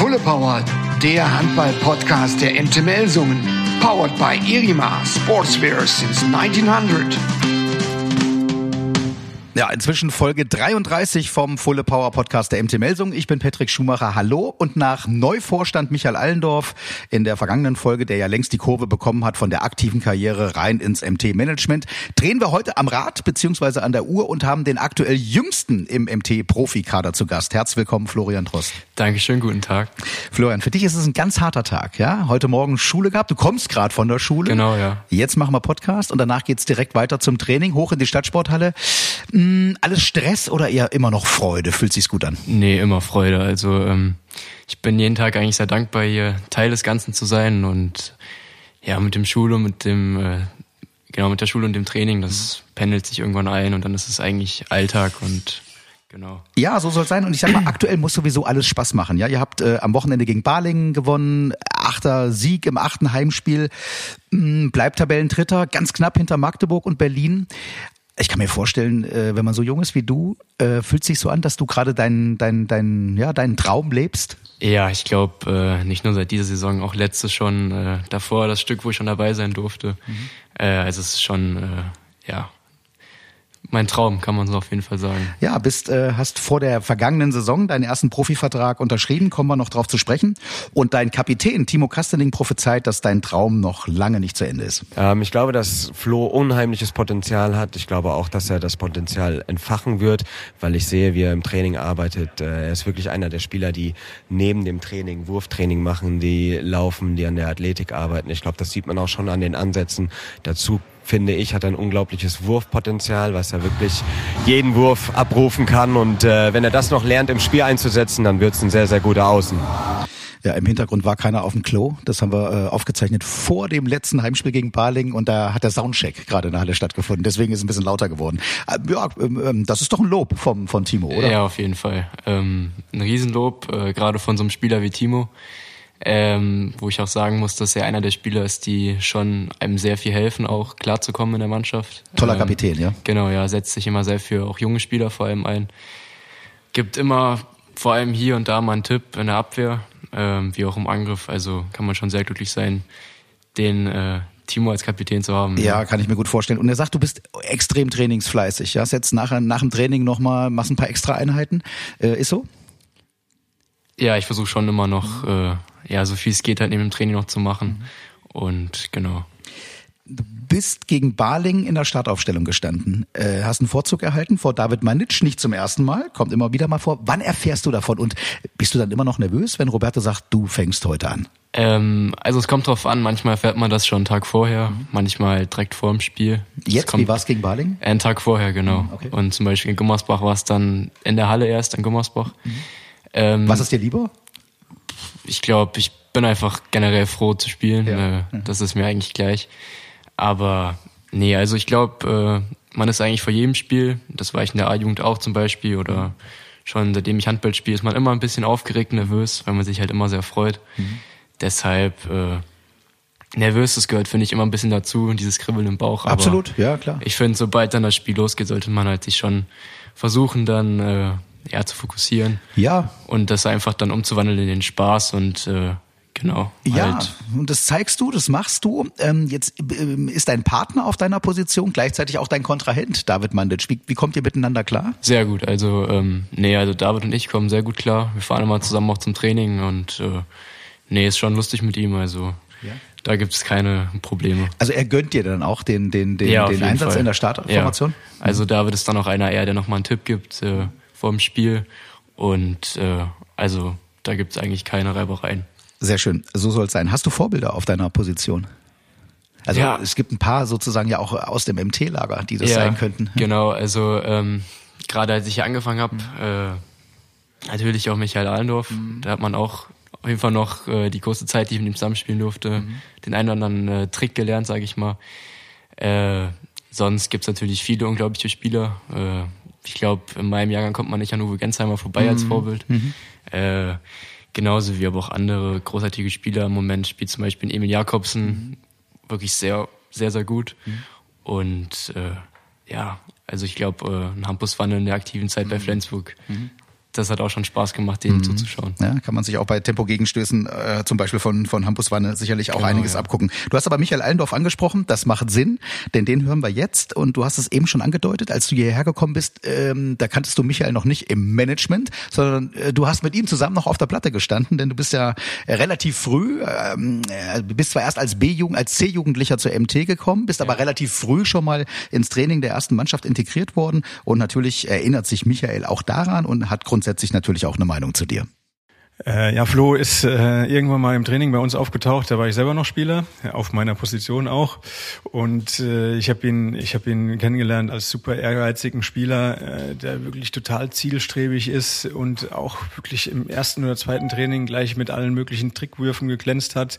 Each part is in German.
Fulle Power, der Handball-Podcast der MT Melsungen. Powered by Irima Sportswear since 1900. Ja, inzwischen Folge 33 vom Fulle Power Podcast der MT Melsung. Ich bin Patrick Schumacher. Hallo. Und nach Neuvorstand Michael Allendorf in der vergangenen Folge, der ja längst die Kurve bekommen hat von der aktiven Karriere rein ins MT Management, drehen wir heute am Rad beziehungsweise an der Uhr und haben den aktuell jüngsten im MT Profikader zu Gast. Herzlich willkommen, Florian Trost. Dankeschön, guten Tag. Florian, für dich ist es ein ganz harter Tag, ja? Heute Morgen Schule gehabt. Du kommst gerade von der Schule. Genau, ja. Jetzt machen wir Podcast und danach geht's direkt weiter zum Training, hoch in die Stadtsporthalle. Hm, alles Stress oder eher immer noch Freude? Fühlt sich's gut an? Nee, immer Freude. Also ähm, ich bin jeden Tag eigentlich sehr dankbar, hier Teil des Ganzen zu sein und ja, mit dem Schule, mit dem äh, genau mit der Schule und dem Training, das pendelt sich irgendwann ein und dann ist es eigentlich Alltag und Genau. Ja, so soll es sein. Und ich sag mal, aktuell muss sowieso alles Spaß machen. Ja, ihr habt äh, am Wochenende gegen Balingen gewonnen, achter Sieg im achten Heimspiel, mh, bleibt Tabellendritter, ganz knapp hinter Magdeburg und Berlin. Ich kann mir vorstellen, äh, wenn man so jung ist wie du, äh, fühlt sich so an, dass du gerade deinen dein, dein, ja, deinen Traum lebst? Ja, ich glaube, äh, nicht nur seit dieser Saison, auch letztes schon, davor das Stück, wo ich schon dabei sein durfte. Mhm. Also es ist schon, ja, mein Traum, kann man so auf jeden Fall sagen. Ja, bist, äh, hast vor der vergangenen Saison deinen ersten Profivertrag unterschrieben, kommen wir noch drauf zu sprechen. Und dein Kapitän Timo Kastening prophezeit, dass dein Traum noch lange nicht zu Ende ist. Ähm, ich glaube, dass Flo unheimliches Potenzial hat. Ich glaube auch, dass er das Potenzial entfachen wird, weil ich sehe, wie er im Training arbeitet. Äh, er ist wirklich einer der Spieler, die neben dem Training Wurftraining machen, die laufen, die an der Athletik arbeiten. Ich glaube, das sieht man auch schon an den Ansätzen. Dazu finde ich, hat ein unglaubliches Wurfpotenzial, was er wirklich jeden Wurf abrufen kann. Und äh, wenn er das noch lernt, im Spiel einzusetzen, dann wird es ein sehr, sehr guter Außen. Ja, im Hintergrund war keiner auf dem Klo. Das haben wir äh, aufgezeichnet vor dem letzten Heimspiel gegen Baling und da hat der Soundcheck gerade in der Halle stattgefunden. Deswegen ist es ein bisschen lauter geworden. Äh, ja, ähm, ähm, das ist doch ein Lob vom, von Timo, oder? Ja, auf jeden Fall. Ähm, ein Riesenlob, äh, gerade von so einem Spieler wie Timo ähm, wo ich auch sagen muss, dass er einer der Spieler ist, die schon einem sehr viel helfen, auch klarzukommen in der Mannschaft. Toller ähm, Kapitän, ja. Genau, ja, setzt sich immer sehr für auch junge Spieler vor allem ein. Gibt immer vor allem hier und da mal einen Tipp in der Abwehr, ähm, wie auch im Angriff. Also kann man schon sehr glücklich sein, den äh, Timo als Kapitän zu haben. Ja, kann ich mir gut vorstellen. Und er sagt, du bist extrem trainingsfleißig. Ja, setzt nachher nach dem Training nochmal, machst ein paar extra Einheiten. Äh, ist so? Ja, ich versuche schon immer noch äh, ja, so viel es geht halt neben dem Training noch zu machen. Mhm. Und genau. Du bist gegen Barling in der Startaufstellung gestanden. Äh, hast einen Vorzug erhalten vor David Manic, nicht zum ersten Mal, kommt immer wieder mal vor. Wann erfährst du davon und bist du dann immer noch nervös, wenn Roberto sagt, du fängst heute an? Ähm, also es kommt drauf an, manchmal erfährt man das schon einen Tag vorher, mhm. manchmal direkt vor dem Spiel. Jetzt, wie war es gegen Barling? Einen Tag vorher, genau. Mhm, okay. Und zum Beispiel in Gummersbach war es dann in der Halle erst, in Gummersbach. Mhm. Ähm, Was ist dir lieber? Ich glaube, ich bin einfach generell froh zu spielen. Ja. Äh, das ist mir eigentlich gleich. Aber nee, also ich glaube, äh, man ist eigentlich vor jedem Spiel, das war ich in der A-Jugend auch zum Beispiel oder mhm. schon seitdem ich Handball spiele, ist man immer ein bisschen aufgeregt, nervös, weil man sich halt immer sehr freut. Mhm. Deshalb äh, nervös, das gehört, finde ich, immer ein bisschen dazu, dieses Kribbeln im Bauch. Aber Absolut, ja, klar. Ich finde, sobald dann das Spiel losgeht, sollte man halt sich schon versuchen, dann äh, ja, zu fokussieren. Ja. Und das einfach dann umzuwandeln in den Spaß und äh, genau. Ja, halt. und das zeigst du, das machst du. Ähm, jetzt ähm, ist dein Partner auf deiner Position gleichzeitig auch dein Kontrahent, David Mandic. Wie, wie kommt ihr miteinander klar? Sehr gut. Also, ähm, nee, also David und ich kommen sehr gut klar. Wir fahren immer zusammen auch zum Training und äh, nee, ist schon lustig mit ihm. Also ja. Da gibt es keine Probleme. Also er gönnt dir dann auch den, den, den, ja, den Einsatz Fall. in der Startformation? Ja. Also David ist dann auch einer eher, der nochmal einen Tipp gibt. Äh, vorm Spiel. Und äh, also da gibt es eigentlich keine Reibereien. Sehr schön, so soll es sein. Hast du Vorbilder auf deiner Position? Also ja. es gibt ein paar sozusagen ja auch aus dem MT-Lager, die das ja, sein könnten. Genau, also ähm, gerade als ich hier angefangen habe, mhm. äh, natürlich auch Michael Allendorf, mhm. da hat man auch auf jeden Fall noch äh, die kurze Zeit, die ich mit ihm zusammenspielen durfte, mhm. den einen oder anderen äh, Trick gelernt, sage ich mal. Äh, sonst gibt's natürlich viele unglaubliche Spieler. Äh, ich glaube, in meinem Jahrgang kommt man nicht an Uwe Gensheimer vorbei mhm. als Vorbild. Mhm. Äh, genauso wie aber auch andere großartige Spieler. Im Moment spielt zum Beispiel Emil Jakobsen mhm. wirklich sehr, sehr, sehr gut. Mhm. Und äh, ja, also ich glaube, äh, ein Hampus Wanne in der aktiven Zeit bei mhm. Flensburg, mhm. Das hat auch schon Spaß gemacht, denen mhm. zuzuschauen. Ja, kann man sich auch bei Tempo-Gegenstößen, äh, zum Beispiel von, von Hampus Wanne, sicherlich auch genau, einiges ja. abgucken. Du hast aber Michael Allendorf angesprochen, das macht Sinn, denn den hören wir jetzt und du hast es eben schon angedeutet, als du hierher gekommen bist, ähm, da kanntest du Michael noch nicht im Management, sondern äh, du hast mit ihm zusammen noch auf der Platte gestanden, denn du bist ja relativ früh, ähm, äh, bist zwar erst als B-Jugend, als C-Jugendlicher zur MT gekommen, bist ja. aber relativ früh schon mal ins Training der ersten Mannschaft integriert worden und natürlich erinnert sich Michael auch daran und hat grundsätzlich natürlich auch eine Meinung zu dir. Äh, ja, Flo ist äh, irgendwann mal im Training bei uns aufgetaucht. Da war ich selber noch Spieler, auf meiner Position auch. Und äh, ich habe ihn, ich habe ihn kennengelernt als super ehrgeizigen Spieler, äh, der wirklich total zielstrebig ist und auch wirklich im ersten oder zweiten Training gleich mit allen möglichen Trickwürfen geglänzt hat.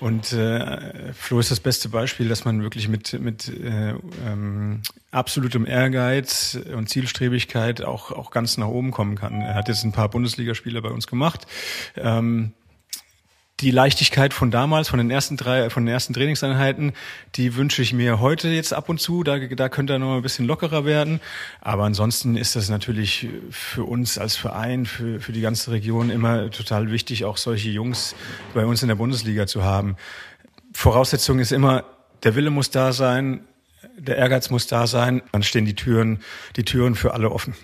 Und äh, Flo ist das beste Beispiel, dass man wirklich mit, mit äh, ähm, absolutem Ehrgeiz und Zielstrebigkeit auch, auch ganz nach oben kommen kann. Er hat jetzt ein paar Bundesligaspiele bei uns gemacht. Ähm, die Leichtigkeit von damals, von den ersten drei, von den ersten Trainingseinheiten, die wünsche ich mir heute jetzt ab und zu. Da, da könnte er noch ein bisschen lockerer werden. Aber ansonsten ist das natürlich für uns als Verein, für, für die ganze Region immer total wichtig, auch solche Jungs bei uns in der Bundesliga zu haben. Voraussetzung ist immer, der Wille muss da sein, der Ehrgeiz muss da sein, dann stehen die Türen, die Türen für alle offen.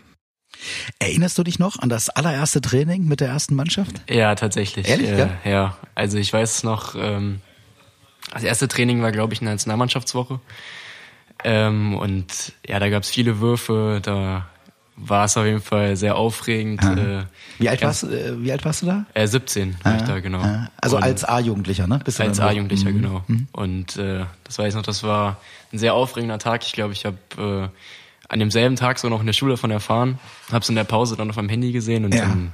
Erinnerst du dich noch an das allererste Training mit der ersten Mannschaft? Ja, tatsächlich. Ehrlich, äh, ja? Ja, also ich weiß noch, ähm, das erste Training war, glaube ich, eine Nationalmannschaftswoche. Ähm, und ja, da gab es viele Würfe, da war es auf jeden Fall sehr aufregend. Äh, wie, alt warst, äh, wie alt warst du da? Äh, 17 war ich da, genau. Also und als A-Jugendlicher, ne? Bist als A-Jugendlicher, mhm. genau. Mhm. Und äh, das weiß ich noch, das war ein sehr aufregender Tag. Ich glaube, ich habe äh, an demselben Tag so noch in der Schule davon erfahren, hab's in der Pause dann auf meinem Handy gesehen und ja. dann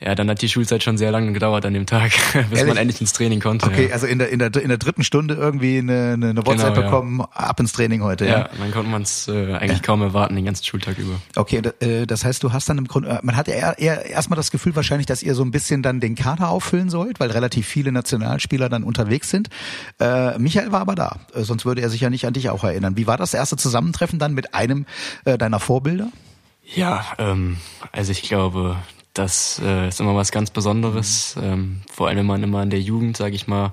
ja, dann hat die Schulzeit schon sehr lange gedauert an dem Tag, bis Ehrlich? man endlich ins Training konnte. Okay, ja. also in der, in, der, in der dritten Stunde irgendwie eine, eine WhatsApp genau, bekommen, ja. ab ins Training heute. Ja, ja. dann konnte man es äh, eigentlich kaum erwarten, den ganzen Schultag über. Okay, äh, das heißt, du hast dann im Grunde, äh, man hat eher, eher erstmal das Gefühl wahrscheinlich, dass ihr so ein bisschen dann den Kader auffüllen sollt, weil relativ viele Nationalspieler dann unterwegs sind. Äh, Michael war aber da, äh, sonst würde er sich ja nicht an dich auch erinnern. Wie war das erste Zusammentreffen dann mit einem äh, deiner Vorbilder? Ja, ähm, also ich glaube, das äh, ist immer was ganz Besonderes. Ähm, vor allem wenn man immer in der Jugend, sage ich mal,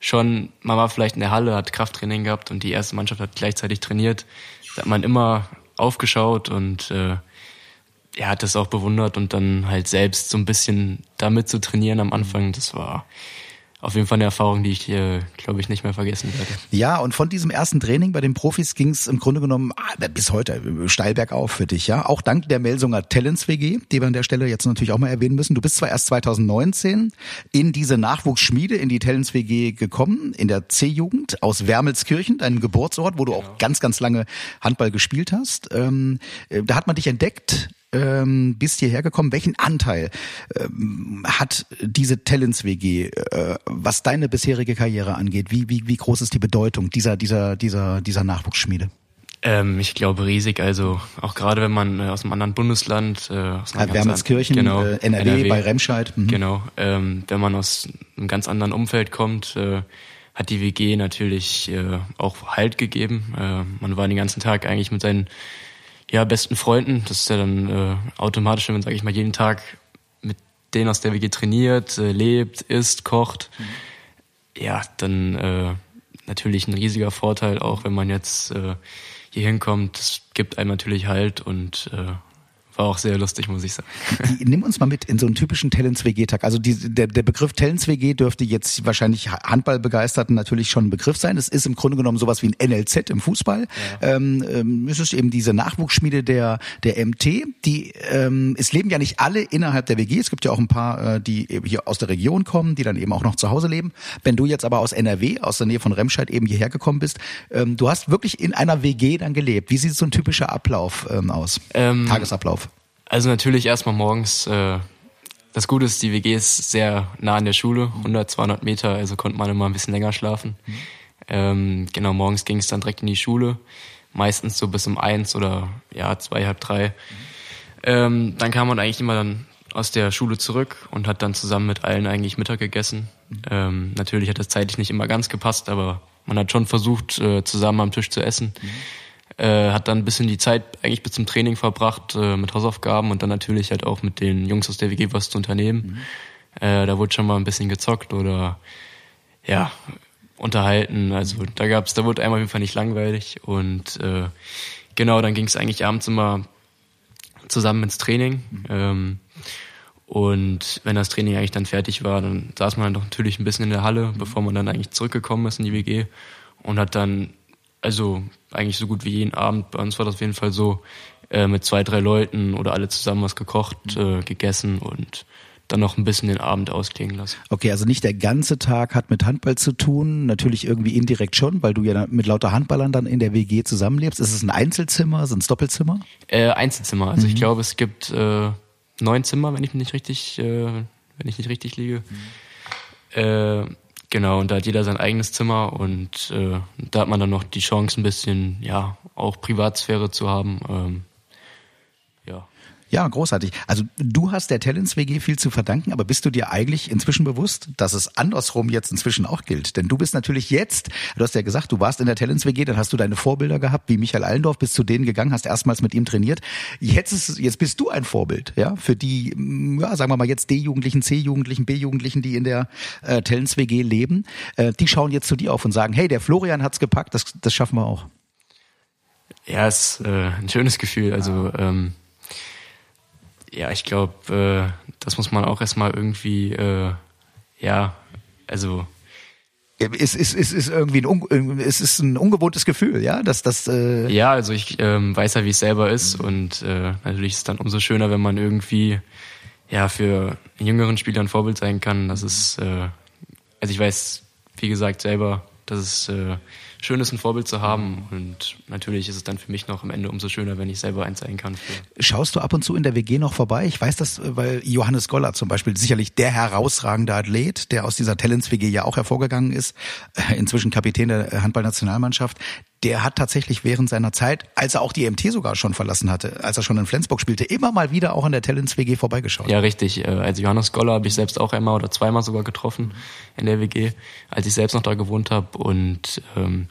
schon, man war vielleicht in der Halle, hat Krafttraining gehabt und die erste Mannschaft hat gleichzeitig trainiert. Da hat man immer aufgeschaut und äh, er hat das auch bewundert und dann halt selbst so ein bisschen damit zu trainieren am Anfang, das war auf jeden Fall eine Erfahrung, die ich, äh, glaube ich, nicht mehr vergessen werde. Ja, und von diesem ersten Training bei den Profis ging es im Grunde genommen ah, bis heute steil bergauf für dich, ja. Auch dank der Melsunger Talents WG, die wir an der Stelle jetzt natürlich auch mal erwähnen müssen. Du bist zwar erst 2019 in diese Nachwuchsschmiede, in die Talents WG gekommen, in der C-Jugend aus Wermelskirchen, deinem Geburtsort, wo du genau. auch ganz, ganz lange Handball gespielt hast. Ähm, äh, da hat man dich entdeckt ähm, bist hierher gekommen. Welchen Anteil ähm, hat diese Talents WG, äh, was deine bisherige Karriere angeht? Wie, wie, wie groß ist die Bedeutung dieser, dieser, dieser, dieser Nachwuchsschmiede? Ähm, ich glaube riesig. Also auch gerade wenn man äh, aus einem anderen Bundesland, äh, aus Wermelskirchen, genau, äh, NRW, NRW, bei Remscheid. Mhm. Genau. Ähm, wenn man aus einem ganz anderen Umfeld kommt, äh, hat die WG natürlich äh, auch Halt gegeben. Äh, man war den ganzen Tag eigentlich mit seinen ja, besten Freunden. Das ist ja dann äh, automatisch, wenn man, sage ich mal, jeden Tag mit denen aus der WG trainiert, äh, lebt, isst, kocht. Mhm. Ja, dann äh, natürlich ein riesiger Vorteil, auch wenn man jetzt äh, hier hinkommt. Das gibt einem natürlich Halt und äh, war auch sehr lustig, muss ich sagen. Nimm uns mal mit in so einen typischen Tellens-WG-Tag. Also die, der, der Begriff Tellens-WG dürfte jetzt wahrscheinlich Handballbegeisterten natürlich schon ein Begriff sein. Es ist im Grunde genommen sowas wie ein NLZ im Fußball. Ja. Ähm, ähm, es ist eben diese Nachwuchsschmiede der, der MT. Die, ähm, es leben ja nicht alle innerhalb der WG. Es gibt ja auch ein paar, äh, die hier aus der Region kommen, die dann eben auch noch zu Hause leben. Wenn du jetzt aber aus NRW, aus der Nähe von Remscheid eben hierher gekommen bist, ähm, du hast wirklich in einer WG dann gelebt. Wie sieht so ein typischer Ablauf ähm, aus? Ähm, Tagesablauf? Also natürlich erstmal morgens. Äh, das Gute ist, die WG ist sehr nah an der Schule, 100, 200 Meter, also konnte man immer ein bisschen länger schlafen. Mhm. Ähm, genau, morgens ging es dann direkt in die Schule, meistens so bis um eins oder ja, zwei, halb drei. Mhm. Ähm, dann kam man eigentlich immer dann aus der Schule zurück und hat dann zusammen mit allen eigentlich Mittag gegessen. Mhm. Ähm, natürlich hat das zeitlich nicht immer ganz gepasst, aber man hat schon versucht, äh, zusammen am Tisch zu essen. Äh, hat dann ein bisschen die Zeit eigentlich bis zum Training verbracht äh, mit Hausaufgaben und dann natürlich halt auch mit den Jungs aus der WG was zu unternehmen. Mhm. Äh, da wurde schon mal ein bisschen gezockt oder ja, unterhalten. Also da gab's, da wurde einmal auf jeden Fall nicht langweilig und äh, genau, dann ging es eigentlich abends immer zusammen ins Training. Mhm. Ähm, und wenn das Training eigentlich dann fertig war, dann saß man dann doch natürlich ein bisschen in der Halle, mhm. bevor man dann eigentlich zurückgekommen ist in die WG und hat dann, also eigentlich so gut wie jeden Abend, bei uns war das auf jeden Fall so, äh, mit zwei, drei Leuten oder alle zusammen was gekocht, äh, gegessen und dann noch ein bisschen den Abend ausklingen lassen. Okay, also nicht der ganze Tag hat mit Handball zu tun, natürlich irgendwie indirekt schon, weil du ja mit lauter Handballern dann in der WG zusammenlebst. Ist es ein Einzelzimmer, sind es Doppelzimmer? Äh, Einzelzimmer. Also mhm. ich glaube, es gibt äh, neun Zimmer, wenn ich mich nicht richtig, äh, wenn ich nicht richtig liege. Mhm. Genau, und da hat jeder sein eigenes Zimmer und äh, da hat man dann noch die Chance, ein bisschen, ja, auch Privatsphäre zu haben. Ähm, ja. Großartig. Also du hast der Talents WG viel zu verdanken, aber bist du dir eigentlich inzwischen bewusst, dass es andersrum jetzt inzwischen auch gilt? Denn du bist natürlich jetzt, du hast ja gesagt, du warst in der Talents WG, dann hast du deine Vorbilder gehabt, wie Michael Allendorf, bist zu denen gegangen, hast erstmals mit ihm trainiert. Jetzt ist, jetzt bist du ein Vorbild, ja, für die, ja, sagen wir mal jetzt D-Jugendlichen, C-Jugendlichen, B-Jugendlichen, die in der äh, Talents WG leben. Äh, die schauen jetzt zu dir auf und sagen, hey, der Florian hat's gepackt, das, das schaffen wir auch. Ja, ist äh, ein schönes Gefühl. Also ähm, ja, ich glaube, äh, das muss man auch erstmal irgendwie, äh, ja, also es ist, es ist irgendwie ein, es ist ein ungewohntes Gefühl, ja, dass das. Äh ja, also ich ähm, weiß ja, wie es selber ist und äh, natürlich ist es dann umso schöner, wenn man irgendwie ja für jüngeren Spieler ein Vorbild sein kann. Das ist, äh, also ich weiß, wie gesagt, selber, dass es äh, schön ist, ein Vorbild zu haben. Und natürlich ist es dann für mich noch am Ende umso schöner, wenn ich selber eins sein kann. Schaust du ab und zu in der WG noch vorbei? Ich weiß das, weil Johannes Goller zum Beispiel, sicherlich der herausragende Athlet, der aus dieser Talents-WG ja auch hervorgegangen ist, inzwischen Kapitän der Handballnationalmannschaft, der hat tatsächlich während seiner Zeit, als er auch die MT sogar schon verlassen hatte, als er schon in Flensburg spielte, immer mal wieder auch an der Talents WG vorbeigeschaut. Ja, richtig. Äh, also Johannes Goller habe ich selbst auch einmal oder zweimal sogar getroffen in der WG, als ich selbst noch da gewohnt habe. Und ähm,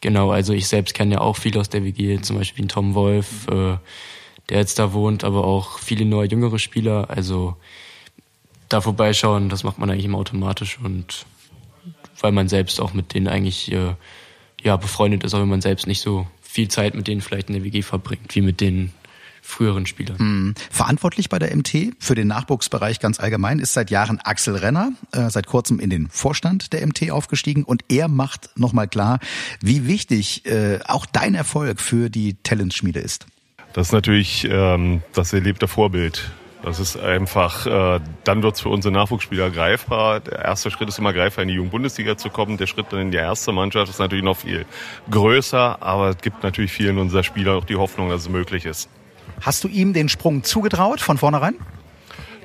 genau, also ich selbst kenne ja auch viele aus der WG, zum Beispiel wie Tom Wolf, äh, der jetzt da wohnt, aber auch viele neue jüngere Spieler. Also da vorbeischauen, das macht man eigentlich immer automatisch und weil man selbst auch mit denen eigentlich äh, ja, befreundet ist, auch wenn man selbst nicht so viel Zeit mit denen vielleicht in der WG verbringt, wie mit den früheren Spielern. Hm. Verantwortlich bei der MT für den Nachwuchsbereich ganz allgemein ist seit Jahren Axel Renner, äh, seit kurzem in den Vorstand der MT aufgestiegen und er macht nochmal klar, wie wichtig äh, auch dein Erfolg für die Talentschmiede ist. Das ist natürlich ähm, das erlebte Vorbild das ist einfach, äh, dann wird es für unsere Nachwuchsspieler greifbar. Der erste Schritt ist immer greifbar, in die Jugendbundesliga zu kommen. Der Schritt dann in die erste Mannschaft ist natürlich noch viel größer, aber es gibt natürlich vielen unserer Spieler auch die Hoffnung, dass es möglich ist. Hast du ihm den Sprung zugetraut von vornherein?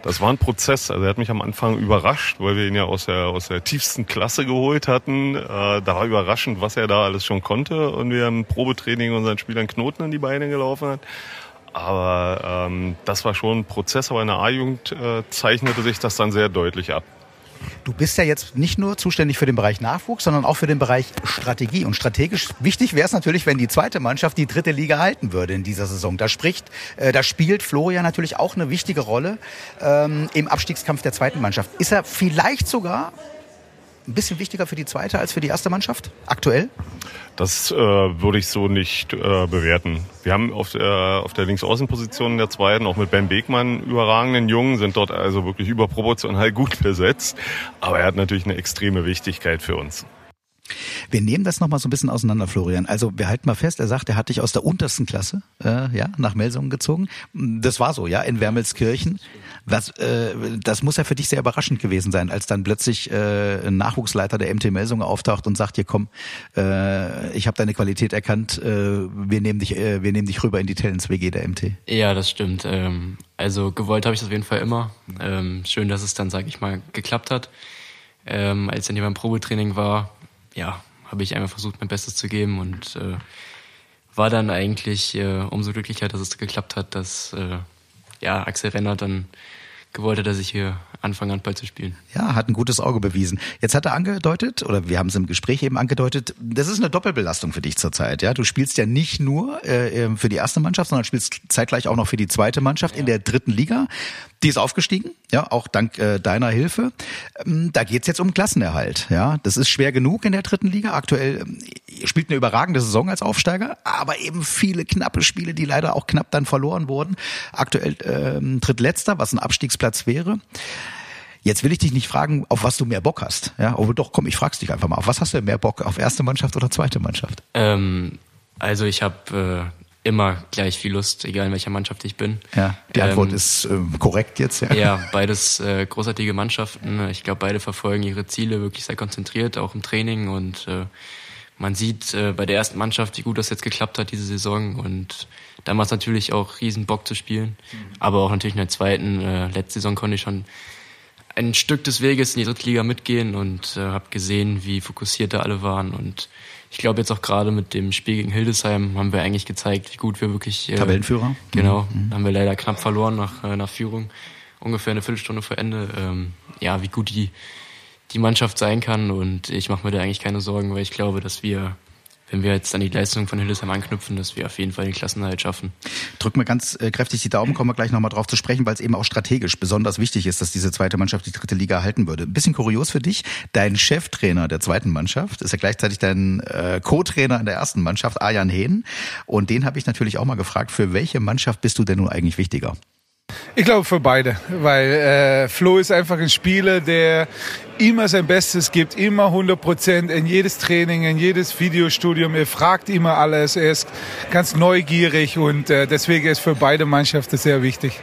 Das war ein Prozess. Also er hat mich am Anfang überrascht, weil wir ihn ja aus der, aus der tiefsten Klasse geholt hatten. Äh, da war überraschend, was er da alles schon konnte. Und wir haben im Probetraining unseren Spielern Knoten in die Beine gelaufen hat. Aber ähm, das war schon ein Prozess, aber in der A-Jugend äh, zeichnete sich das dann sehr deutlich ab. Du bist ja jetzt nicht nur zuständig für den Bereich Nachwuchs, sondern auch für den Bereich Strategie. Und strategisch wichtig wäre es natürlich, wenn die zweite Mannschaft die dritte Liga halten würde in dieser Saison. Da spricht, äh, da spielt Florian natürlich auch eine wichtige Rolle ähm, im Abstiegskampf der zweiten Mannschaft. Ist er vielleicht sogar ein bisschen wichtiger für die zweite als für die erste Mannschaft aktuell? Das äh, würde ich so nicht äh, bewerten. Wir haben auf der, auf der Linksaußenposition der zweiten auch mit Ben Beekmann überragenden Jungen, sind dort also wirklich überproportional gut besetzt. Aber er hat natürlich eine extreme Wichtigkeit für uns. Wir nehmen das nochmal so ein bisschen auseinander, Florian. Also wir halten mal fest, er sagt, er hat dich aus der untersten Klasse äh, ja, nach Melsungen gezogen. Das war so, ja, in Wermelskirchen. Was, äh, das muss ja für dich sehr überraschend gewesen sein, als dann plötzlich äh, ein Nachwuchsleiter der MT Melsungen auftaucht und sagt, hier komm, äh, ich habe deine Qualität erkannt, äh, wir, nehmen dich, äh, wir nehmen dich rüber in die Talents WG der MT. Ja, das stimmt. Ähm, also gewollt habe ich das auf jeden Fall immer. Ähm, schön, dass es dann, sage ich mal, geklappt hat. Ähm, als dann hier beim Probetraining war, ja, habe ich einfach versucht, mein Bestes zu geben und äh, war dann eigentlich äh, umso glücklicher, dass es geklappt hat, dass äh, ja, Axel Renner dann gewollt hat, dass ich hier anfange, Handball zu spielen. Ja, hat ein gutes Auge bewiesen. Jetzt hat er angedeutet, oder wir haben es im Gespräch eben angedeutet, das ist eine Doppelbelastung für dich zurzeit. Ja, Du spielst ja nicht nur äh, für die erste Mannschaft, sondern spielst zeitgleich auch noch für die zweite Mannschaft ja. in der dritten Liga. Die ist aufgestiegen, ja, auch dank äh, deiner Hilfe. Ähm, da geht's jetzt um Klassenerhalt. Ja, Das ist schwer genug in der dritten Liga. Aktuell ähm, spielt eine überragende Saison als Aufsteiger, aber eben viele knappe Spiele, die leider auch knapp dann verloren wurden. Aktuell ähm, drittletzter, was ein Abstiegsplatz wäre. Jetzt will ich dich nicht fragen, auf was du mehr Bock hast. Ja, aber doch, komm, ich frag's dich einfach mal. Auf was hast du mehr Bock? Auf erste Mannschaft oder zweite Mannschaft? Ähm, also ich habe äh, immer gleich viel Lust, egal in welcher Mannschaft ich bin. Ja, die Antwort ähm, ist äh, korrekt jetzt. Ja, ja beides äh, großartige Mannschaften. Ich glaube, beide verfolgen ihre Ziele wirklich sehr konzentriert, auch im Training und äh, man sieht äh, bei der ersten Mannschaft, wie gut das jetzt geklappt hat diese Saison und damals natürlich auch riesen Bock zu spielen, mhm. aber auch natürlich in der zweiten. Äh, letzte Saison konnte ich schon ein Stück des Weges in die dritte Liga mitgehen und äh, habe gesehen, wie fokussiert da alle waren. Und ich glaube jetzt auch gerade mit dem Spiel gegen Hildesheim haben wir eigentlich gezeigt, wie gut wir wirklich... Äh, Tabellenführer? Genau, mhm. haben wir leider knapp verloren nach, äh, nach Führung, ungefähr eine Viertelstunde vor Ende. Ähm, ja, wie gut die, die Mannschaft sein kann und ich mache mir da eigentlich keine Sorgen, weil ich glaube, dass wir wenn wir jetzt an die Leistung von Hildesheim anknüpfen, dass wir auf jeden Fall den Klassenhalt schaffen. Drück mir ganz äh, kräftig die Daumen, kommen wir gleich nochmal drauf zu sprechen, weil es eben auch strategisch besonders wichtig ist, dass diese zweite Mannschaft die dritte Liga halten würde. Ein bisschen kurios für dich, dein Cheftrainer der zweiten Mannschaft ist ja gleichzeitig dein äh, Co-Trainer in der ersten Mannschaft, Arjan Hehn. Und den habe ich natürlich auch mal gefragt, für welche Mannschaft bist du denn nun eigentlich wichtiger? Ich glaube für beide, weil äh, Flo ist einfach ein Spieler, der immer sein Bestes gibt, immer 100 Prozent in jedes Training, in jedes Videostudium. Er fragt immer alles, er ist ganz neugierig und äh, deswegen ist für beide Mannschaften sehr wichtig.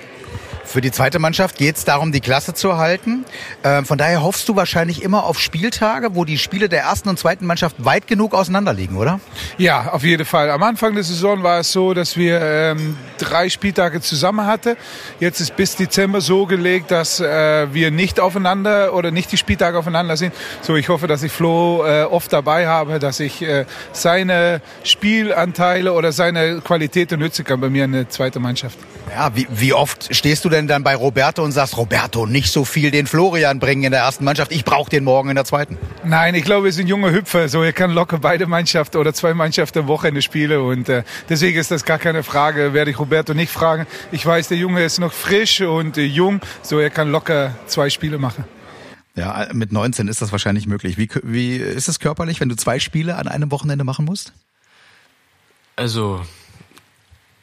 Für die zweite Mannschaft geht es darum, die Klasse zu halten. Ähm, von daher hoffst du wahrscheinlich immer auf Spieltage, wo die Spiele der ersten und zweiten Mannschaft weit genug auseinanderliegen, oder? Ja, auf jeden Fall. Am Anfang der Saison war es so, dass wir ähm, drei Spieltage zusammen hatten. Jetzt ist bis Dezember so gelegt, dass äh, wir nicht aufeinander oder nicht die Spieltage aufeinander sind. So, ich hoffe, dass ich Flo äh, oft dabei habe, dass ich äh, seine Spielanteile oder seine Qualität nutzen kann bei mir in der zweiten Mannschaft. Ja, wie, wie oft stehst du denn dann bei Roberto und sagst, Roberto, nicht so viel den Florian bringen in der ersten Mannschaft, ich brauche den morgen in der zweiten? Nein, ich glaube, wir sind junge Hüpfer, so er kann locker beide Mannschaften oder zwei Mannschaften am Wochenende spielen und äh, deswegen ist das gar keine Frage, werde ich Roberto nicht fragen. Ich weiß, der Junge ist noch frisch und äh, jung, so er kann locker zwei Spiele machen. Ja, mit 19 ist das wahrscheinlich möglich. Wie, wie ist es körperlich, wenn du zwei Spiele an einem Wochenende machen musst? Also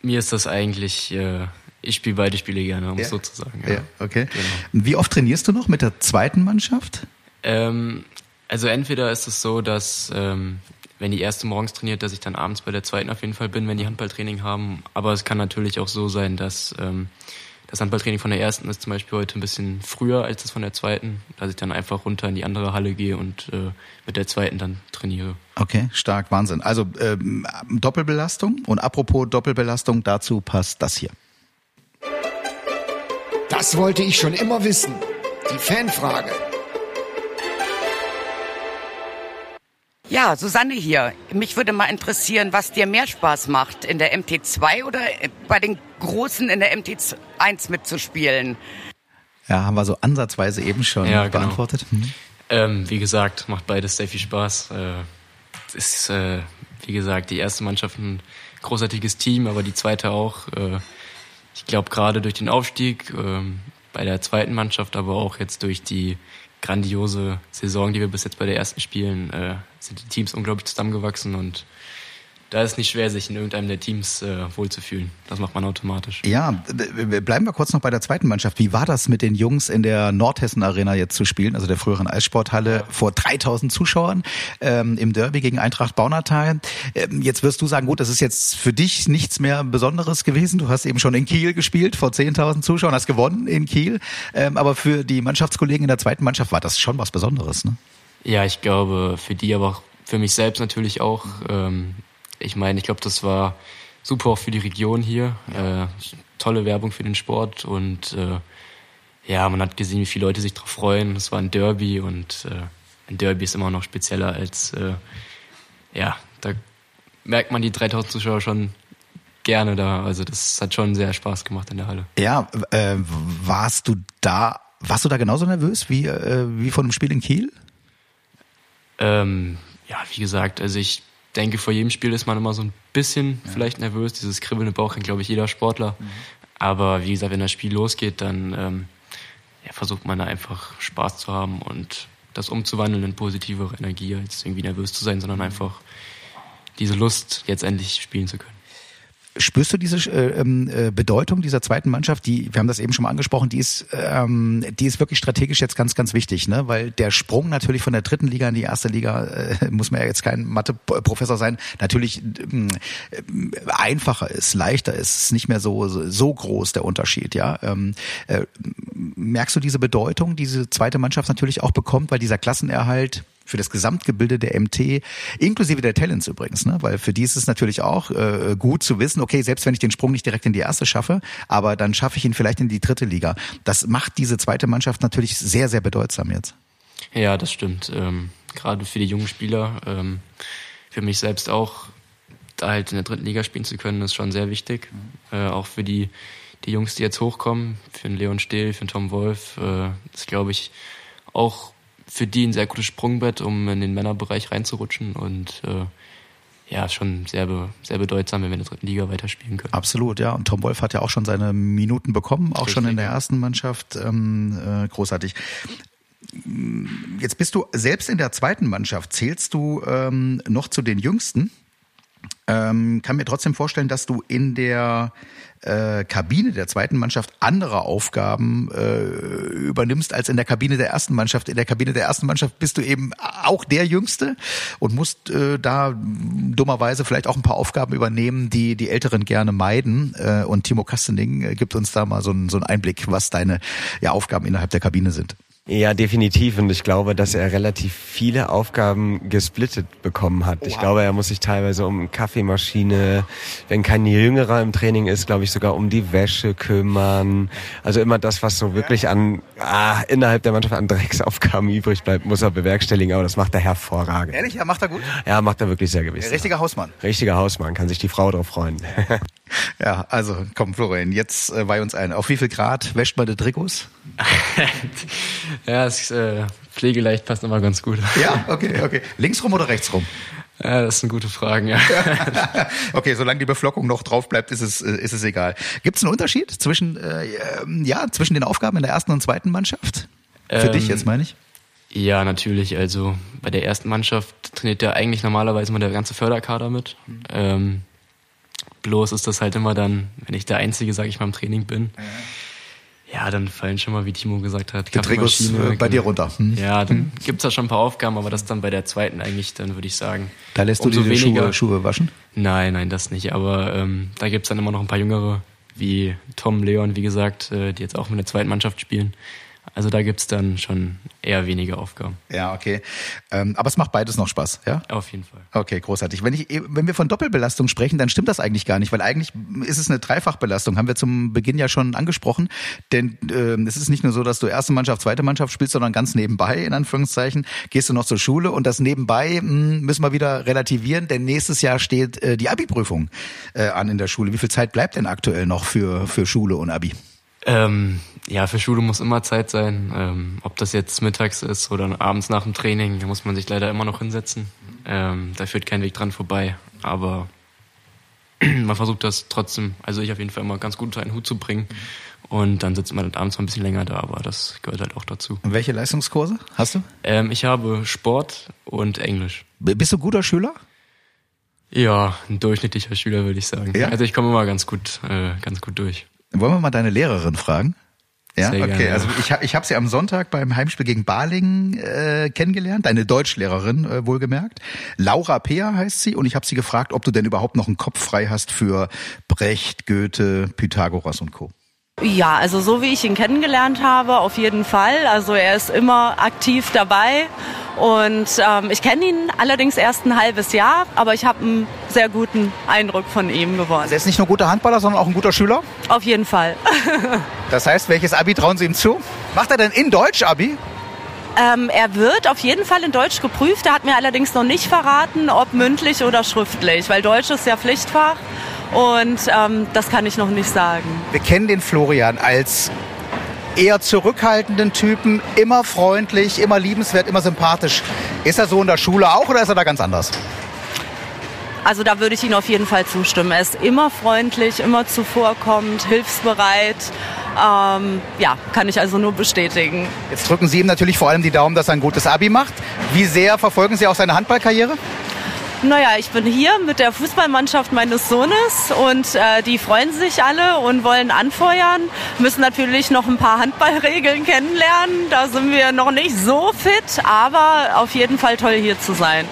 mir ist das eigentlich, äh, ich spiele beide Spiele gerne, um ja. es so zu sagen. Ja, ja okay. Genau. Wie oft trainierst du noch mit der zweiten Mannschaft? Ähm, also entweder ist es so, dass ähm, wenn die erste morgens trainiert, dass ich dann abends bei der zweiten auf jeden Fall bin, wenn die Handballtraining haben. Aber es kann natürlich auch so sein, dass ähm, das Handballtraining von der ersten ist zum Beispiel heute ein bisschen früher als das von der zweiten, dass ich dann einfach runter in die andere Halle gehe und äh, mit der zweiten dann trainiere. Okay, stark, Wahnsinn. Also ähm, Doppelbelastung und apropos Doppelbelastung, dazu passt das hier. Das wollte ich schon immer wissen. Die Fanfrage. Ja, Susanne hier. Mich würde mal interessieren, was dir mehr Spaß macht, in der MT2 oder bei den Großen in der MT1 mitzuspielen. Ja, haben wir so ansatzweise eben schon ja, genau. beantwortet. Hm. Ähm, wie gesagt, macht beides sehr viel Spaß. Äh, ist, äh, wie gesagt, die erste Mannschaft ein großartiges Team, aber die zweite auch. Äh, ich glaube, gerade durch den Aufstieg äh, bei der zweiten Mannschaft, aber auch jetzt durch die grandiose Saison, die wir bis jetzt bei der ersten spielen, äh, sind die Teams unglaublich zusammengewachsen und da ist es nicht schwer, sich in irgendeinem der Teams äh, wohlzufühlen. Das macht man automatisch. Ja, bleiben wir kurz noch bei der zweiten Mannschaft. Wie war das mit den Jungs in der Nordhessen Arena jetzt zu spielen, also der früheren Eissporthalle, vor 3000 Zuschauern ähm, im Derby gegen Eintracht Baunatal? Ähm, jetzt wirst du sagen, gut, das ist jetzt für dich nichts mehr Besonderes gewesen. Du hast eben schon in Kiel gespielt, vor 10.000 Zuschauern, hast gewonnen in Kiel. Ähm, aber für die Mannschaftskollegen in der zweiten Mannschaft war das schon was Besonderes, ne? Ja, ich glaube, für die, aber auch für mich selbst natürlich auch. Ähm, ich meine, ich glaube, das war super auch für die Region hier. Ja. Äh, tolle Werbung für den Sport und äh, ja, man hat gesehen, wie viele Leute sich darauf freuen. Es war ein Derby und äh, ein Derby ist immer noch spezieller als, äh, ja, da merkt man die 3000 Zuschauer schon gerne da. Also das hat schon sehr Spaß gemacht in der Halle. Ja, warst du da, warst du da genauso nervös wie, wie von dem Spiel in Kiel? Ähm, ja, wie gesagt, also ich denke, vor jedem Spiel ist man immer so ein bisschen ja. vielleicht nervös. Dieses Kribbeln im Bauch kennt, glaube ich, jeder Sportler. Mhm. Aber wie gesagt, wenn das Spiel losgeht, dann ähm, ja, versucht man da einfach Spaß zu haben und das umzuwandeln in positivere Energie, als irgendwie nervös zu sein, sondern einfach diese Lust, jetzt endlich spielen zu können. Spürst du diese äh, ähm, äh, Bedeutung dieser zweiten Mannschaft? Die, wir haben das eben schon mal angesprochen, die ist, ähm, die ist wirklich strategisch jetzt ganz, ganz wichtig, ne? Weil der Sprung natürlich von der dritten Liga in die erste Liga äh, muss man ja jetzt kein Mathe-Professor sein, natürlich äh, einfacher ist, leichter ist, ist nicht mehr so so groß der Unterschied, ja. Ähm, äh, merkst du diese Bedeutung, diese zweite Mannschaft natürlich auch bekommt, weil dieser Klassenerhalt für das Gesamtgebilde der MT, inklusive der Talents übrigens, ne? weil für die ist es natürlich auch äh, gut zu wissen, okay, selbst wenn ich den Sprung nicht direkt in die erste schaffe, aber dann schaffe ich ihn vielleicht in die dritte Liga. Das macht diese zweite Mannschaft natürlich sehr, sehr bedeutsam jetzt. Ja, das stimmt. Ähm, gerade für die jungen Spieler, ähm, für mich selbst auch, da halt in der dritten Liga spielen zu können, ist schon sehr wichtig. Äh, auch für die, die Jungs, die jetzt hochkommen, für den Leon Stehl, für den Tom Wolf, äh, ist, glaube ich, auch für die ein sehr gutes Sprungbrett, um in den Männerbereich reinzurutschen und äh, ja, schon sehr, sehr bedeutsam, wenn wir in der dritten Liga weiterspielen können. Absolut, ja. Und Tom Wolf hat ja auch schon seine Minuten bekommen, auch Richtig. schon in der ersten Mannschaft. Ähm, äh, großartig. Jetzt bist du selbst in der zweiten Mannschaft. Zählst du ähm, noch zu den Jüngsten? Ähm, kann mir trotzdem vorstellen, dass du in der äh, Kabine der zweiten Mannschaft andere Aufgaben äh, übernimmst als in der Kabine der ersten Mannschaft. In der Kabine der ersten Mannschaft bist du eben auch der Jüngste und musst äh, da dummerweise vielleicht auch ein paar Aufgaben übernehmen, die die Älteren gerne meiden. Äh, und Timo Kastening äh, gibt uns da mal so einen, so einen Einblick, was deine ja, Aufgaben innerhalb der Kabine sind. Ja, definitiv. Und ich glaube, dass er relativ viele Aufgaben gesplittet bekommen hat. Wow. Ich glaube, er muss sich teilweise um Kaffeemaschine, wenn kein Jüngerer im Training ist, glaube ich sogar um die Wäsche kümmern. Also immer das, was so wirklich an ah, innerhalb der Mannschaft an Drecksaufgaben übrig bleibt, muss er bewerkstelligen. Aber das macht er hervorragend. Ehrlich? Ja, macht er gut? Ja, macht er wirklich sehr gewiss. Richtiger Hausmann. Richtiger Hausmann, kann sich die Frau drauf freuen. ja, also komm, Florian, jetzt äh, bei uns ein. Auf wie viel Grad wäscht man die Trikots? ja, das äh, Pflegeleicht passt immer ganz gut. Ja, okay, okay. Links rum oder rechts rum? Ja, das sind gute Fragen, ja. okay, solange die Beflockung noch drauf bleibt, ist es, äh, ist es egal. Gibt es einen Unterschied zwischen, äh, ja, zwischen den Aufgaben in der ersten und zweiten Mannschaft? Für ähm, dich jetzt, meine ich? Ja, natürlich. Also bei der ersten Mannschaft trainiert ja eigentlich normalerweise mal der ganze Förderkader mit. Mhm. Ähm, bloß ist das halt immer dann, wenn ich der Einzige, sag ich mal, im Training bin. Ja dann fallen schon mal, wie Timo gesagt hat, die Trikots äh, bei dir runter. Hm. Ja, dann hm. gibt's da schon ein paar Aufgaben, aber das dann bei der zweiten eigentlich, dann würde ich sagen. Da lässt du die Schuhe, Schuhe waschen? Nein, nein, das nicht. Aber ähm, da gibt's dann immer noch ein paar Jüngere, wie Tom, Leon, wie gesagt, äh, die jetzt auch mit der zweiten Mannschaft spielen. Also da gibt's dann schon eher weniger Aufgaben. Ja, okay. Ähm, aber es macht beides noch Spaß, ja? Auf jeden Fall. Okay, großartig. Wenn, ich, wenn wir von Doppelbelastung sprechen, dann stimmt das eigentlich gar nicht, weil eigentlich ist es eine Dreifachbelastung, haben wir zum Beginn ja schon angesprochen. Denn äh, es ist nicht nur so, dass du erste Mannschaft, zweite Mannschaft spielst, sondern ganz nebenbei, in Anführungszeichen, gehst du noch zur Schule und das nebenbei mh, hm, müssen wir wieder relativieren, denn nächstes Jahr steht äh, die Abi-Prüfung äh, an in der Schule. Wie viel Zeit bleibt denn aktuell noch für, für Schule und Abi? Ähm, ja, für Schule muss immer Zeit sein. Ähm, ob das jetzt mittags ist oder abends nach dem Training, da muss man sich leider immer noch hinsetzen. Ähm, da führt kein Weg dran vorbei. Aber man versucht das trotzdem, also ich auf jeden Fall immer ganz gut unter einen Hut zu bringen. Und dann sitzt man dann abends mal ein bisschen länger da, aber das gehört halt auch dazu. Und welche Leistungskurse hast du? Ähm, ich habe Sport und Englisch. Bist du guter Schüler? Ja, ein durchschnittlicher Schüler würde ich sagen. Ja? Also ich komme immer ganz gut, äh, ganz gut durch. Wollen wir mal deine Lehrerin fragen? Ja, Sehr okay. Gerne. Also ich, ich habe sie am Sonntag beim Heimspiel gegen Balingen äh, kennengelernt, deine Deutschlehrerin äh, wohlgemerkt. Laura Peer heißt sie und ich habe sie gefragt, ob du denn überhaupt noch einen Kopf frei hast für Brecht, Goethe, Pythagoras und Co. Ja, also so wie ich ihn kennengelernt habe, auf jeden Fall. Also er ist immer aktiv dabei und ähm, ich kenne ihn allerdings erst ein halbes Jahr, aber ich habe einen sehr guten Eindruck von ihm gewonnen. Also er ist nicht nur guter Handballer, sondern auch ein guter Schüler? Auf jeden Fall. das heißt, welches Abi trauen Sie ihm zu? Macht er denn in Deutsch Abi? Ähm, er wird auf jeden Fall in Deutsch geprüft. Er hat mir allerdings noch nicht verraten, ob mündlich oder schriftlich, weil Deutsch ist ja Pflichtfach. Und ähm, das kann ich noch nicht sagen. Wir kennen den Florian als eher zurückhaltenden Typen, immer freundlich, immer liebenswert, immer sympathisch. Ist er so in der Schule auch oder ist er da ganz anders? Also da würde ich Ihnen auf jeden Fall zustimmen. Er ist immer freundlich, immer zuvorkommend, hilfsbereit. Ähm, ja, kann ich also nur bestätigen. Jetzt drücken Sie ihm natürlich vor allem die Daumen, dass er ein gutes Abi macht. Wie sehr verfolgen Sie auch seine Handballkarriere? Naja, ich bin hier mit der Fußballmannschaft meines Sohnes und äh, die freuen sich alle und wollen anfeuern. Müssen natürlich noch ein paar Handballregeln kennenlernen. Da sind wir noch nicht so fit, aber auf jeden Fall toll hier zu sein.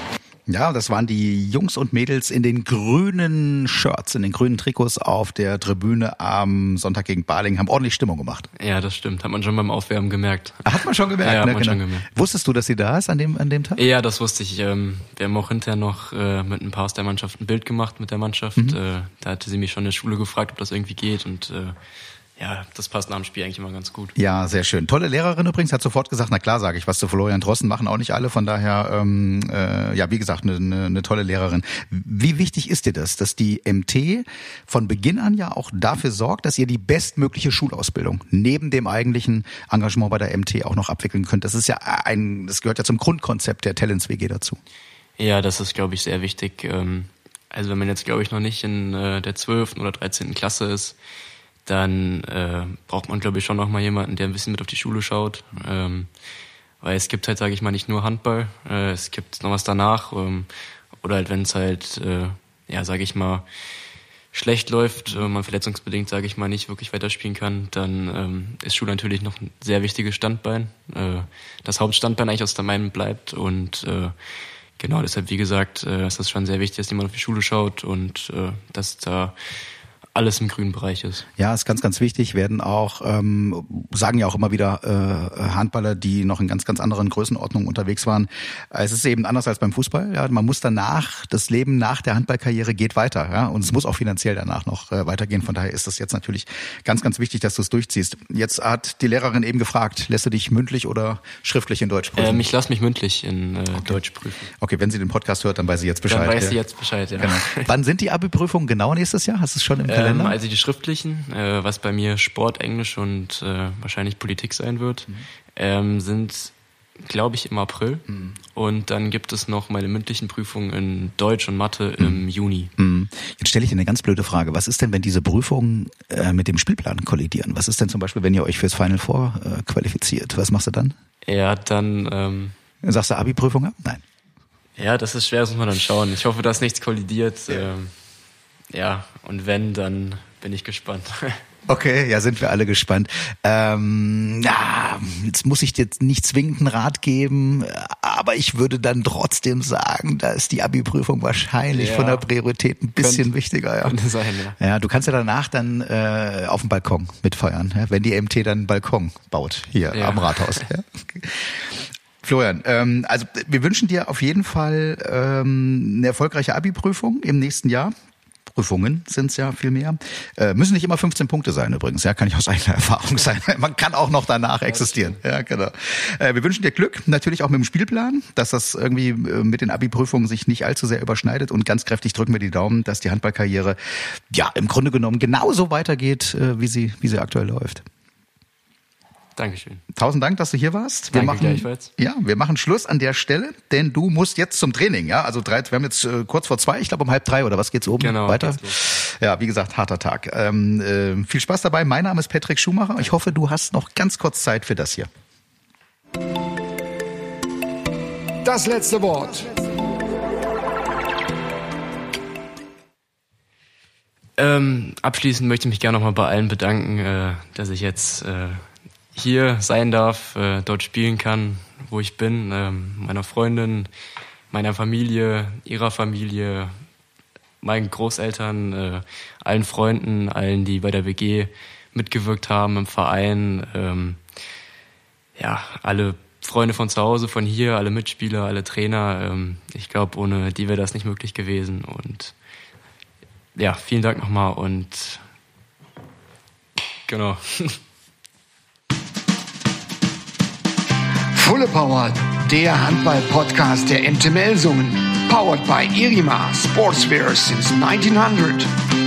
Ja, das waren die Jungs und Mädels in den grünen Shirts, in den grünen Trikots auf der Tribüne am Sonntag gegen Baling, haben ordentlich Stimmung gemacht. Ja, das stimmt. Hat man schon beim Aufwärmen gemerkt. Hat man schon gemerkt, ja, ne? hat man genau. schon gemerkt. Wusstest du, dass sie da ist an dem, an dem Tag? Ja, das wusste ich. Ähm, wir haben auch hinterher noch äh, mit ein paar aus der Mannschaft ein Bild gemacht mit der Mannschaft. Mhm. Äh, da hatte sie mich schon in der Schule gefragt, ob das irgendwie geht und äh, ja, das passt nach dem Spiel eigentlich immer ganz gut. Ja, sehr schön. Tolle Lehrerin übrigens, hat sofort gesagt, na klar sage ich was zu Florian Drossen, machen auch nicht alle, von daher, ähm, äh, ja, wie gesagt, eine, eine, eine tolle Lehrerin. Wie wichtig ist dir das, dass die MT von Beginn an ja auch dafür sorgt, dass ihr die bestmögliche Schulausbildung neben dem eigentlichen Engagement bei der MT auch noch abwickeln könnt? Das ist ja ein, das gehört ja zum Grundkonzept der Talents WG dazu. Ja, das ist, glaube ich, sehr wichtig. Ähm, also wenn man jetzt, glaube ich, noch nicht in äh, der 12. oder 13. Klasse ist, dann äh, braucht man, glaube ich, schon noch mal jemanden, der ein bisschen mit auf die Schule schaut. Ähm, weil es gibt halt, sage ich mal, nicht nur Handball, äh, es gibt noch was danach. Ähm, oder halt, wenn es halt, äh, ja, sage ich mal, schlecht läuft, äh, man verletzungsbedingt, sage ich mal, nicht wirklich weiterspielen kann, dann ähm, ist Schule natürlich noch ein sehr wichtiges Standbein. Äh, das Hauptstandbein eigentlich aus der Meinung bleibt und äh, genau deshalb, wie gesagt, äh, ist das schon sehr wichtig, dass jemand auf die Schule schaut und äh, dass da alles im grünen Bereich ist. Ja, ist ganz, ganz wichtig. Werden auch, ähm, sagen ja auch immer wieder äh, Handballer, die noch in ganz, ganz anderen Größenordnungen unterwegs waren. Es ist eben anders als beim Fußball. Ja, man muss danach, das Leben nach der Handballkarriere geht weiter. Ja, und es muss auch finanziell danach noch äh, weitergehen. Von daher ist das jetzt natürlich ganz, ganz wichtig, dass du es durchziehst. Jetzt hat die Lehrerin eben gefragt, lässt du dich mündlich oder schriftlich in Deutsch prüfen? Ähm, ich lasse mich mündlich in äh, okay. Deutsch prüfen. Okay, wenn sie den Podcast hört, dann weiß sie jetzt Bescheid. Dann weiß ja. sie jetzt Bescheid, ja. Genau. Wann sind die Abi-Prüfungen genau nächstes Jahr? Hast du es schon im Kalender? Ähm, also die schriftlichen, äh, was bei mir Sport, Englisch und äh, wahrscheinlich Politik sein wird, mhm. ähm, sind, glaube ich, im April. Mhm. Und dann gibt es noch meine mündlichen Prüfungen in Deutsch und Mathe mhm. im Juni. Jetzt stelle ich dir eine ganz blöde Frage. Was ist denn, wenn diese Prüfungen äh, mit dem Spielplan kollidieren? Was ist denn zum Beispiel, wenn ihr euch fürs Final Four äh, qualifiziert? Was machst du dann? Ja, dann... Ähm, Sagst du Abi-Prüfung ab? Nein. Ja, das ist schwer, das muss man dann schauen. Ich hoffe, dass nichts kollidiert. Ähm, ja, und wenn, dann bin ich gespannt. Okay, ja, sind wir alle gespannt. Ähm, ja, jetzt muss ich dir nicht zwingend einen Rat geben, aber ich würde dann trotzdem sagen, da ist die Abi-Prüfung wahrscheinlich Ja. von der Priorität ein bisschen Könnte- wichtiger. Ja. könnte sein, ja. ja, du kannst ja danach dann äh, auf dem Balkon mitfeiern, ja, wenn die MT dann einen Balkon baut hier Ja. am Rathaus. Ja. Florian, ähm, also wir wünschen dir auf jeden Fall ähm, eine erfolgreiche Abi-Prüfung im nächsten Jahr. Prüfungen sind es ja viel mehr. Äh, müssen nicht immer 15 Punkte sein übrigens, ja, kann ich aus eigener Erfahrung sein. Man kann auch noch danach existieren. Ja, genau. Äh, wir wünschen dir Glück, natürlich auch mit dem Spielplan, dass das irgendwie äh, mit den Abi-Prüfungen sich nicht allzu sehr überschneidet und ganz kräftig drücken wir die Daumen, dass die Handballkarriere ja im Grunde genommen genauso weitergeht, äh, wie sie, wie sie aktuell läuft. Dankeschön. Tausend Dank, dass du hier warst. Wir Danke machen, gleichfalls. Ja, wir machen Schluss an der Stelle, denn du musst jetzt zum Training. Ja, also drei, wir haben jetzt äh, kurz vor zwei, ich glaube um halb drei oder was geht's oben Genau, weiter? Ja, wie gesagt, harter Tag. Ähm, äh, viel Spaß dabei. Mein Name ist Patrick Schumacher. Ich hoffe, du hast noch ganz kurz Zeit für das hier. Das letzte Wort. Ähm, abschließend möchte ich mich gerne nochmal bei allen bedanken, äh, dass ich jetzt äh, hier sein darf, äh, dort spielen kann, wo ich bin, ähm, meiner Freundin, meiner Familie, ihrer Familie, meinen Großeltern, äh, allen Freunden, allen, die bei der WG mitgewirkt haben im Verein, ähm, ja, alle Freunde von zu Hause, von hier, alle Mitspieler, alle Trainer. Ähm, ich glaube, ohne die wäre das nicht möglich gewesen und ja, vielen Dank nochmal und genau. Fulle Power, der Handball-Podcast der MT Melsungen. Powered by Irima Sportswear since 1900.